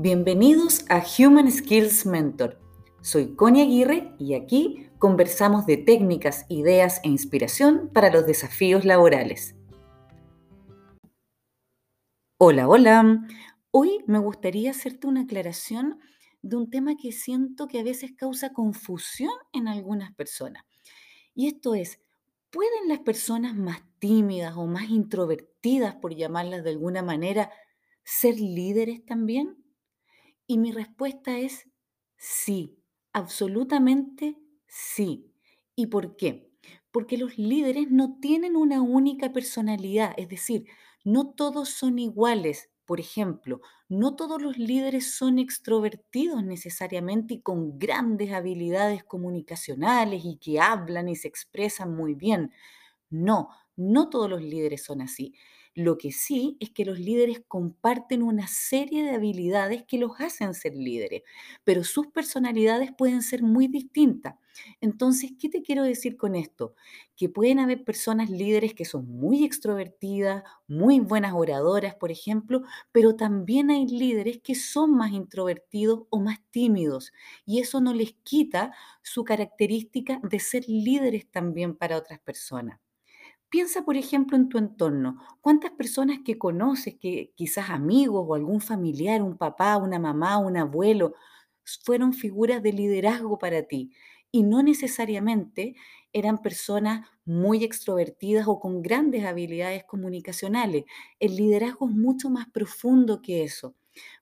Bienvenidos a Human Skills Mentor. Soy Connie Aguirre y aquí conversamos de técnicas, ideas e inspiración para los desafíos laborales. Hola, hola. Hoy me gustaría hacerte una aclaración de un tema que siento que a veces causa confusión en algunas personas. Y esto es, ¿pueden las personas más tímidas o más introvertidas, por llamarlas de alguna manera, ser líderes también? Y mi respuesta es sí, absolutamente sí. ¿Y por qué? Porque los líderes no tienen una única personalidad, es decir, no todos son iguales. Por ejemplo, no todos los líderes son extrovertidos necesariamente y con grandes habilidades comunicacionales y que hablan y se expresan muy bien. No, no todos los líderes son así. Lo que sí es que los líderes comparten una serie de habilidades que los hacen ser líderes, pero sus personalidades pueden ser muy distintas. Entonces, ¿qué te quiero decir con esto? Que pueden haber personas líderes que son muy extrovertidas, muy buenas oradoras, por ejemplo, pero también hay líderes que son más introvertidos o más tímidos y eso no les quita su característica de ser líderes también para otras personas. Piensa, por ejemplo, en tu entorno. ¿Cuántas personas que conoces, que quizás amigos o algún familiar, un papá, una mamá, un abuelo, fueron figuras de liderazgo para ti? Y no necesariamente eran personas muy extrovertidas o con grandes habilidades comunicacionales. El liderazgo es mucho más profundo que eso.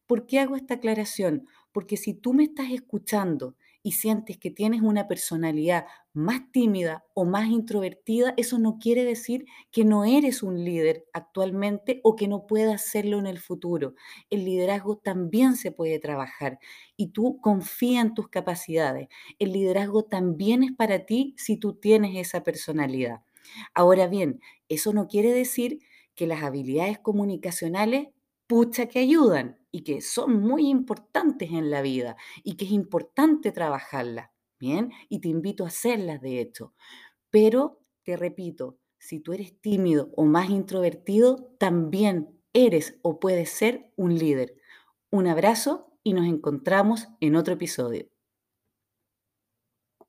¿Por qué hago esta aclaración? Porque si tú me estás escuchando y sientes que tienes una personalidad más tímida o más introvertida, eso no quiere decir que no eres un líder actualmente o que no puedas serlo en el futuro. El liderazgo también se puede trabajar y tú confía en tus capacidades. El liderazgo también es para ti si tú tienes esa personalidad. Ahora bien, eso no quiere decir que las habilidades comunicacionales pucha que ayudan y que son muy importantes en la vida y que es importante trabajarlas, ¿bien? Y te invito a hacerlas, de hecho. Pero, te repito, si tú eres tímido o más introvertido, también eres o puedes ser un líder. Un abrazo y nos encontramos en otro episodio.